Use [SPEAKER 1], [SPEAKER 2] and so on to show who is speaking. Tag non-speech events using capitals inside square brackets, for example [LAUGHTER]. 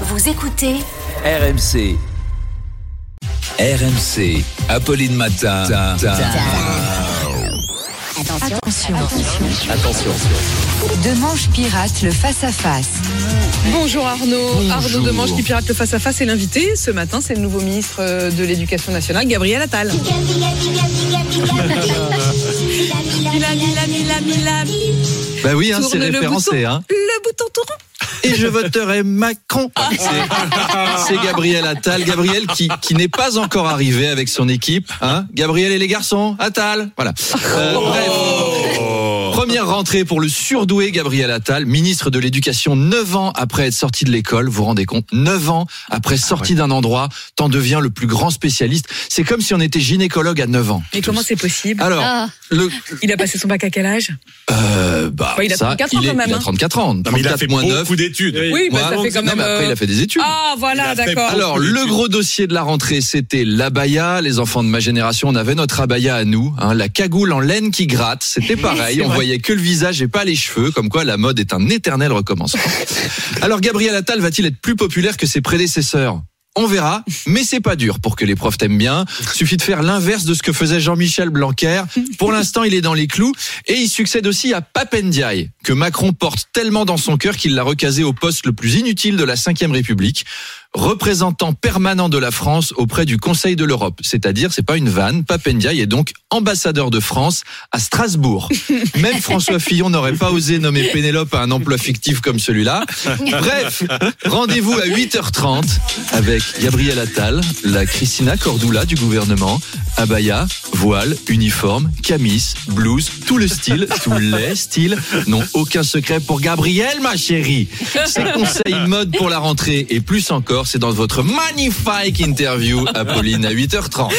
[SPEAKER 1] Vous écoutez
[SPEAKER 2] RMC. RMC. Apolline Matin.
[SPEAKER 1] Attention.
[SPEAKER 3] Attention.
[SPEAKER 2] Attention.
[SPEAKER 3] De manche pirate le face-à-face.
[SPEAKER 4] Bonjour Arnaud. Arnaud Demange qui pirate le face-à-face est l'invité. Ce matin, c'est le nouveau ministre euh, de l'Éducation nationale, Gabriel Attal. Mila, Mila, Mila, Mila.
[SPEAKER 5] Bah oui, hein, c'est référencé. Hein. Et je voterai Macron.
[SPEAKER 4] Ah.
[SPEAKER 5] C'est- Gabriel Attal. Gabriel qui, qui n'est pas encore arrivé avec son équipe. Hein. Gabriel et les garçons. Attal. Voilà. Euh, bref. Première rentrée pour le surdoué Gabriel Attal, ministre de l'Éducation, 9 ans après être sorti de l'école, vous vous rendez compte? 9 ans après sorti d'un endroit, t'en deviens le plus grand spécialiste. C'est comme si on était gynécologue à 9 ans.
[SPEAKER 4] Mais comment c'est possible?
[SPEAKER 5] Alors,
[SPEAKER 3] Ah.
[SPEAKER 5] le,
[SPEAKER 4] Il a passé son bac à quel âge?
[SPEAKER 5] Euh, bah,
[SPEAKER 4] Ouais, il a
[SPEAKER 5] ça,
[SPEAKER 4] 34 ans
[SPEAKER 5] il est-
[SPEAKER 4] quand même,
[SPEAKER 5] Il a
[SPEAKER 4] hein.
[SPEAKER 5] 34 ans.
[SPEAKER 6] Non, mais il a
[SPEAKER 5] 34
[SPEAKER 6] fait
[SPEAKER 5] moins 9.
[SPEAKER 6] beaucoup d'études.
[SPEAKER 4] Oui, mais
[SPEAKER 5] Ouais.
[SPEAKER 4] ça fait quand
[SPEAKER 5] Non,
[SPEAKER 4] même.
[SPEAKER 5] mais après,
[SPEAKER 4] euh,
[SPEAKER 5] il a fait des études.
[SPEAKER 4] Ah,
[SPEAKER 6] Il
[SPEAKER 4] voilà, d'accord.
[SPEAKER 5] Alors, le gros dossier de la rentrée, c'était l'abaya. Les enfants de ma génération, on avait notre abaya à nous. hein, la cagoule en laine qui gratte, c'était pareil. On voyait que le visage et pas les cheveux. Comme quoi, la mode est un éternel recommencement. [LAUGHS] Alors, Gabriel Attal va-t-il être plus populaire que ses prédécesseurs? On verra, mais c'est pas dur pour que les profs t'aiment bien. Suffit de faire l'inverse de ce que faisait Jean-Michel Blanquer. Pour l'instant, il est dans les clous et il succède aussi à Papendiaï, que Macron porte tellement dans son cœur qu'il l'a recasé au poste le plus inutile de la Ve République, représentant permanent de la France auprès du Conseil de l'Europe. C'est-à-dire, c'est pas une vanne, Papendiaï est donc ambassadeur de France à Strasbourg. [LAUGHS] Même François Fillon n'aurait pas osé nommer Pénélope à un emploi fictif comme celui-là. Bref, rendez-vous à 8h30 avec Gabriel Attal, la Christina Cordula du gouvernement, abaya, voile, uniforme, camis, blouse, tout le style, [LAUGHS] tous les styles n'ont aucun secret pour Gabriel, ma chérie. Ses conseils mode pour la rentrée et plus encore, c'est dans votre magnifique interview, Apolline, à 8h30.